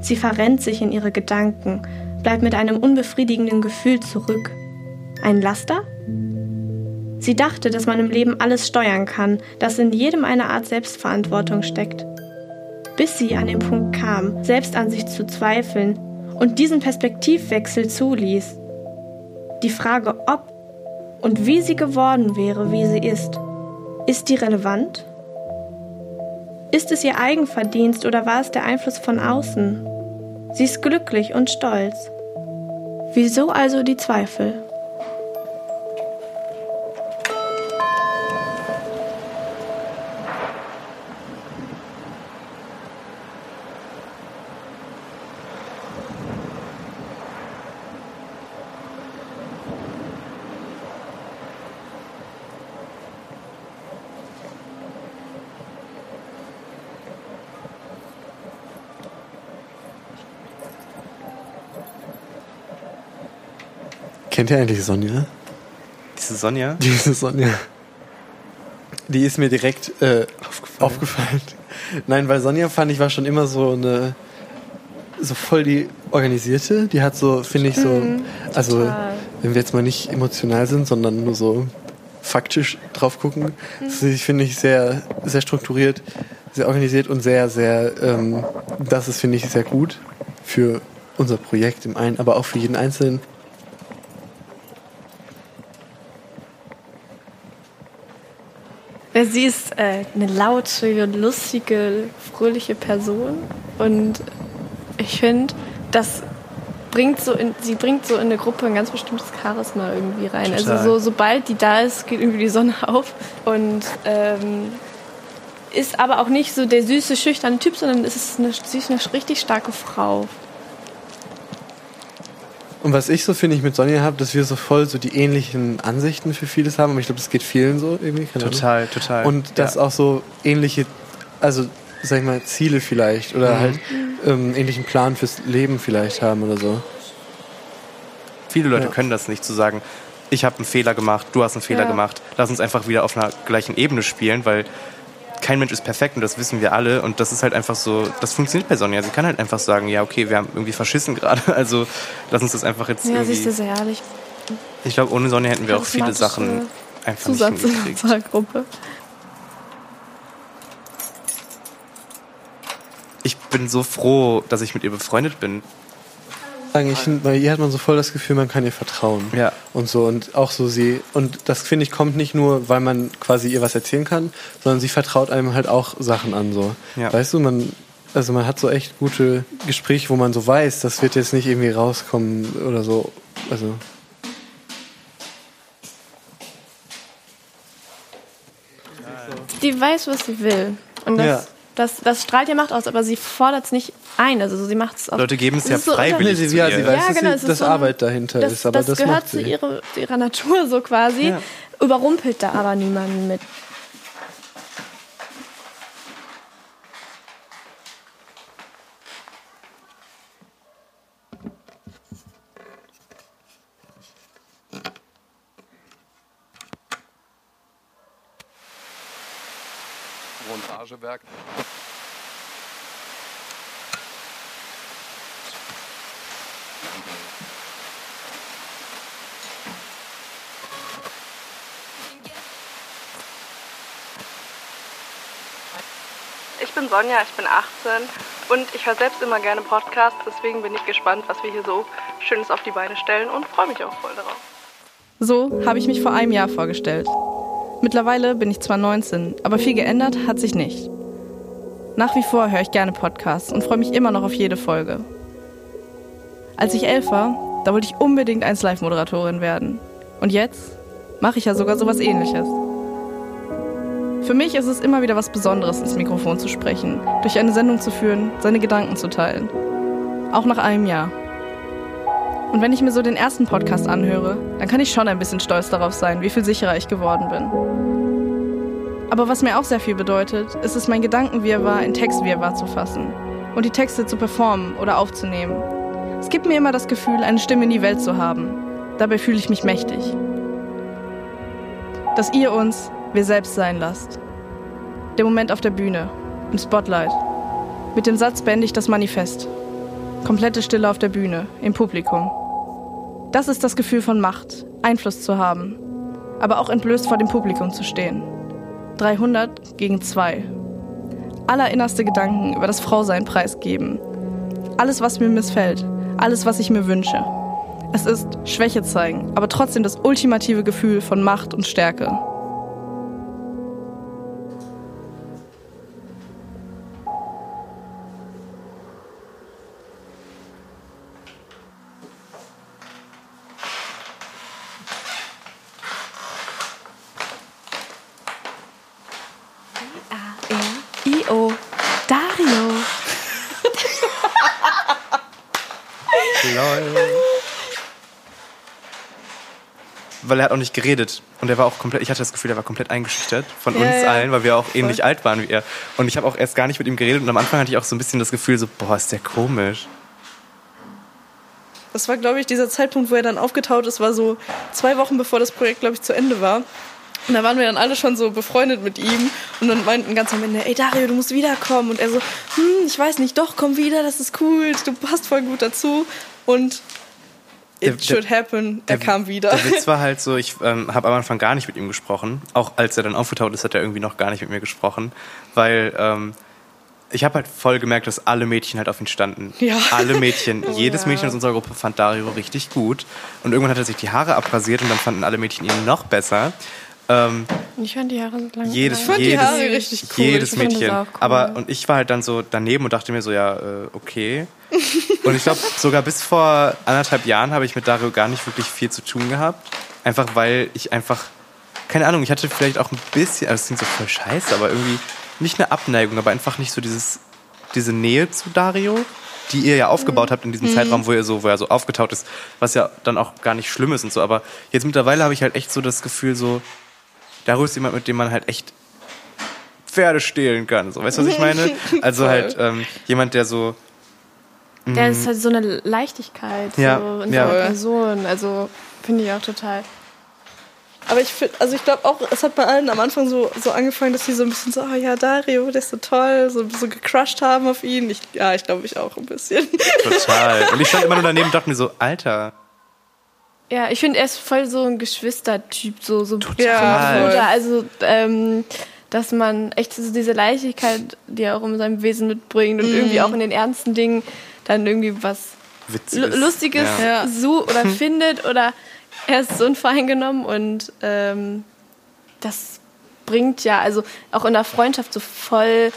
Sie verrennt sich in ihre Gedanken, bleibt mit einem unbefriedigenden Gefühl zurück. Ein Laster? Sie dachte, dass man im Leben alles steuern kann, dass in jedem eine Art Selbstverantwortung steckt. Bis sie an den Punkt kam, selbst an sich zu zweifeln und diesen Perspektivwechsel zuließ. Die Frage, ob und wie sie geworden wäre, wie sie ist, ist die relevant? Ist es ihr Eigenverdienst oder war es der Einfluss von außen? Sie ist glücklich und stolz. Wieso also die Zweifel? Kennt ihr eigentlich Sonja? Diese Sonja, Diese Sonja. Die ist mir direkt äh, aufgefallen. Nein, weil Sonja fand ich war schon immer so eine so voll die organisierte. Die hat so, finde ich so, also total. wenn wir jetzt mal nicht emotional sind, sondern nur so faktisch drauf gucken, sie finde ich sehr, sehr strukturiert, sehr organisiert und sehr, sehr, ähm, das ist finde ich sehr gut für unser Projekt im einen, aber auch für jeden Einzelnen. Sie ist äh, eine laute, lustige, fröhliche Person und ich finde, das bringt so in, sie bringt so in eine Gruppe ein ganz bestimmtes Charisma irgendwie rein. Total. Also so, sobald die da ist, geht irgendwie die Sonne auf und ähm, ist aber auch nicht so der süße, schüchterne Typ, sondern ist eine, sie ist eine richtig starke Frau. Und was ich so finde ich mit Sonja habe, dass wir so voll so die ähnlichen Ansichten für vieles haben. Aber ich glaube, das geht vielen so irgendwie. keine Ahnung. total, total. Und dass ja. auch so ähnliche, also sag ich mal, Ziele vielleicht oder Mhm. halt ähm, ähnlichen Plan fürs Leben vielleicht haben oder so. Viele Leute Ja. können das nicht, zu sagen, ich habe einen Fehler gemacht, du hast einen Fehler Ja. gemacht, lass uns einfach wieder auf einer gleichen Ebene spielen, weil kein Mensch ist perfekt und das wissen wir alle und das ist halt einfach so, das funktioniert bei Sonja. Sie kann halt einfach sagen, ja, okay, wir haben irgendwie verschissen gerade, also lass uns das einfach jetzt Ja, sie ist sehr ehrlich. Ich glaube, ohne Sonja hätten wir auch viele Sachen einfach Zusatz nicht in hingekriegt. unserer Gruppe. Ich bin so froh, dass ich mit ihr befreundet bin. Sagen, ich ihr hat man so voll das Gefühl, man kann ihr vertrauen. Ja. Und so und auch so sie. Und das finde ich kommt nicht nur, weil man quasi ihr was erzählen kann, sondern sie vertraut einem halt auch Sachen an so. Ja. Weißt du, man also man hat so echt gute Gespräche, wo man so weiß, das wird jetzt nicht irgendwie rauskommen oder so. Also Die weiß, was sie will. Und das, Ja. Das, das strahlt ihr Macht aus, aber sie fordert es nicht ein. Also sie macht es auch. Leute geben es ja so freiwillig sie, ja, sie weiß, Ja, dass, genau, dass so ein- Arbeit dahinter das, ist, aber das, gehört macht zu sie. ihrer, zu ihrer Natur so quasi. Ja. Überrumpelt da aber niemanden mit. Montagewerk. Ich bin Sonja, ich bin 18 und ich höre selbst immer gerne Podcasts, deswegen bin ich gespannt, was wir hier so Schönes auf die Beine stellen und freue mich auch voll darauf. So habe ich mich vor einem Jahr vorgestellt. Mittlerweile bin ich zwar 19, aber viel geändert hat sich nicht. Nach wie vor höre ich gerne Podcasts und freue mich immer noch auf jede Folge. Als ich elf war, da wollte ich unbedingt 1 Live-Moderatorin werden. Und jetzt mache ich ja sogar sowas ähnliches. Für mich ist es immer wieder was Besonderes, ins Mikrofon zu sprechen, durch eine Sendung zu führen, seine Gedanken zu teilen. Auch nach einem Jahr. Und wenn ich mir so den ersten Podcast anhöre, dann kann ich schon ein bisschen stolz darauf sein, wie viel sicherer ich geworden bin. Aber was mir auch sehr viel bedeutet, ist es, mein Gedankenwirrwarr in Textwirrwarr zu fassen und die Texte zu performen oder aufzunehmen. Es gibt mir immer das Gefühl, eine Stimme in die Welt zu haben. Dabei fühle ich mich mächtig. Dass ihr uns wir selbst sein lasst. Der Moment auf der Bühne, im Spotlight. Mit dem Satz beende ich das Manifest. Komplette Stille auf der Bühne, im Publikum. Das ist das Gefühl von Macht, Einfluss zu haben, aber auch entblößt vor dem Publikum zu stehen. 300 gegen 2. Allerinnerste Gedanken über das Frausein preisgeben. Alles, was mir missfällt, alles, was ich mir wünsche. Es ist Schwäche zeigen, aber trotzdem das ultimative Gefühl von Macht und Stärke. Hat auch nicht geredet. Und er war auch komplett, ich hatte das Gefühl, er war komplett eingeschüchtert von Ja, uns ja. allen, weil wir auch ähnlich alt waren wie er. Und ich habe auch erst gar nicht mit ihm geredet und am Anfang hatte ich auch so ein bisschen das Gefühl, so, boah, ist der komisch. Das war, glaube ich, dieser Zeitpunkt, wo er dann aufgetaut ist, war so zwei Wochen bevor das Projekt, glaube ich, zu Ende war. Und da waren wir dann alle schon so befreundet mit ihm und dann meinten ganz am Ende, ey Dario, du musst wiederkommen. Und er so, hm, ich weiß nicht, doch, komm wieder, das ist cool, du passt voll gut dazu. Und it Der- should happen, er Der- kam wieder. Der Witz war halt so, ich ähm, habe am Anfang gar nicht mit ihm gesprochen. Auch als er dann aufgetaucht ist, hat er irgendwie noch gar nicht mit mir gesprochen. Weil ähm, ich habe halt voll gemerkt, dass alle Mädchen halt auf ihn standen. Ja. Alle Mädchen. Oh, jedes ja. Mädchen aus unserer Gruppe fand Dario richtig gut. Und irgendwann hat er sich die Haare abrasiert und dann fanden alle Mädchen ihn noch besser. Ähm, Ich fand die Haare so lang. jedes, Ich fand die jedes, Haare richtig cool. Jedes Ich fand das Mädchen. auch cool. Aber und ich war halt dann so daneben und dachte mir so, ja, äh, okay. Und ich glaube, sogar bis vor anderthalb Jahren habe ich mit Dario gar nicht wirklich viel zu tun gehabt. Einfach weil ich einfach, keine Ahnung, ich hatte vielleicht auch ein bisschen, also es klingt so voll scheiße, aber irgendwie nicht eine Abneigung, aber einfach nicht so dieses, diese Nähe zu Dario, die ihr ja aufgebaut habt in diesem Zeitraum, wo er so, wo er so aufgetaut ist, was ja dann auch gar nicht schlimm ist und so. Aber jetzt mittlerweile habe ich halt echt so das Gefühl, so, Dario ist jemand, mit dem man halt echt Pferde stehlen kann. So, weißt du, was ich meine? Also halt ähm, jemand, der so. Der ist halt so eine Leichtigkeit Ja, so in ja. seiner Person. Also finde ich auch total. Aber ich finde, also ich glaube auch, es hat bei allen am Anfang so, so angefangen, dass sie so ein bisschen so, oh ja, Dario, der ist so toll, so, so gecrushed haben auf ihn. Ich, ja, ich glaube ich auch ein bisschen. Total. Und ich stand immer nur daneben und dachte mir so, Alter. Ja, ich finde, er ist voll so ein Geschwistertyp, so, so voll. Bruder. Also, ähm, dass man echt so diese Leichtigkeit, die er auch in seinem Wesen mitbringt und irgendwie auch in den ernsten Dingen dann irgendwie was Witziges. Lu- Lustiges Ja. So oder findet oder er ist so unvoreingenommen und ähm, das bringt ja, also auch in der Freundschaft so voll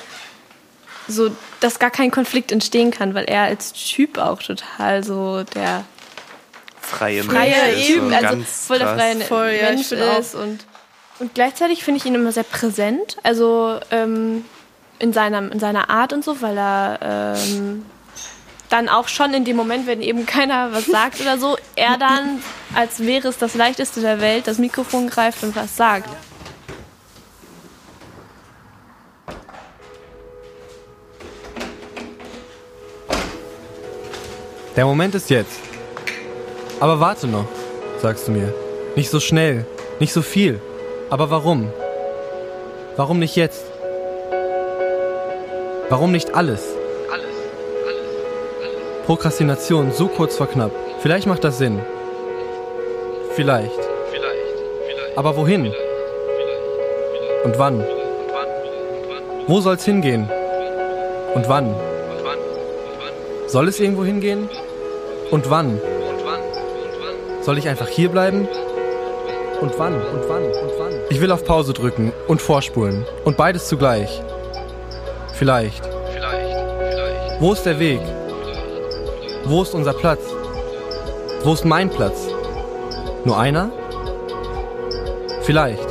so, dass gar kein Konflikt entstehen kann, weil er als Typ auch total so der Freie freie Mensch ist Typ, so also ganz voll der freie Voll, ja, Mensch ist und, und gleichzeitig finde ich ihn immer sehr präsent, also ähm, in, seiner, in seiner Art und so, weil er ähm, dann auch schon in dem Moment, wenn eben keiner was sagt oder so, er dann, als wäre es das leichteste der Welt, das Mikrofon greift und was sagt. Der Moment ist jetzt. Aber warte noch, sagst du mir. Nicht so schnell, nicht so viel. Aber warum? Warum nicht jetzt? Warum nicht alles? Prokrastination so kurz vor knapp. Vielleicht macht das Sinn. Vielleicht. Aber wohin? Und wann? Wo soll's hingehen? Und wann? Soll es irgendwo hingehen? Und wann? Soll ich einfach hier bleiben? Und wann? Und wann? Und wann? Ich will auf Pause drücken und vorspulen. Und beides zugleich. Vielleicht. Wo ist der Weg? Wo ist unser Platz? Wo ist mein Platz? Nur einer? Vielleicht.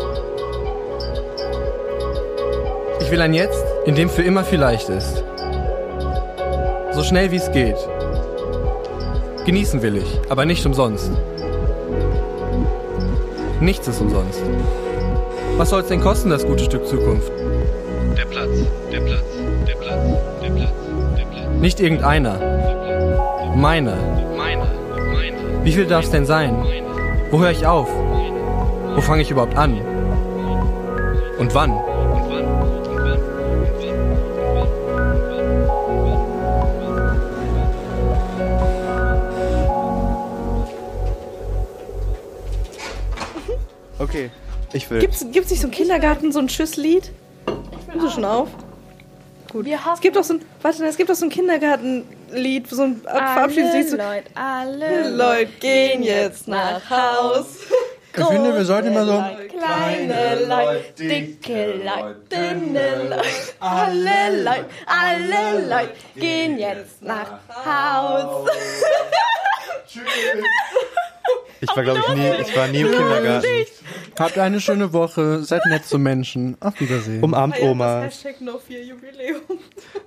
Ich will ein Jetzt, in dem für immer vielleicht ist. So schnell wie es geht. Genießen will ich, aber nicht umsonst. Nichts ist umsonst. Was soll es denn kosten, das gute Stück Zukunft? Der Platz, der Platz, der Platz, der Platz, der Platz. Nicht irgendeiner. Meine. Meine, meine, Wie viel darf es denn sein? Wo höre ich auf? Wo fange ich überhaupt an? Und wann? und wann, Okay, ich will. Gibt's, gibt's nicht so im Kindergarten so ein Tschüsslied? Nimmst du schon auf? Gut. Es gibt doch so ein, warte, es gibt doch so ein Kindergartenlied, so ein Verabschiedslied. So, Leute, alle Leute gehen jetzt nach Haus. Ich finde, wir sollten immer so. Kleine Leute, dicke Leute, dünne Leute, alle Leute, alle Leute gehen jetzt nach Haus. Ich war, glaube ich, nie, ich war nie im Kindergarten. Habt eine schöne Woche, seid nett zu Menschen. Auf Wiedersehen. Umarmt Oma. Hashtag No 4 Jubiläum.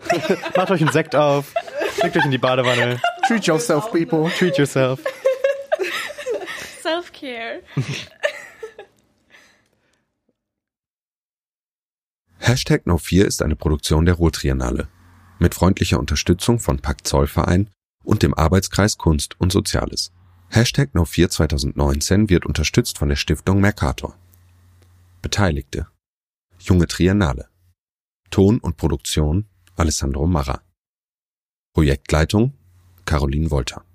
Macht euch einen Sekt auf. Legt euch in die Badewanne. Treat yourself, people. Treat yourself. Self-care. Hashtag No4 ist eine Produktion der Ruhrtriennale. Mit freundlicher Unterstützung von Pakt Zollverein und dem Arbeitskreis Kunst und Soziales. Hashtag No4 2019 wird unterstützt von der Stiftung Mercator. Beteiligte. Junge Triennale. Ton und Produktion Alessandro Marra. Projektleitung Caroline Wolter.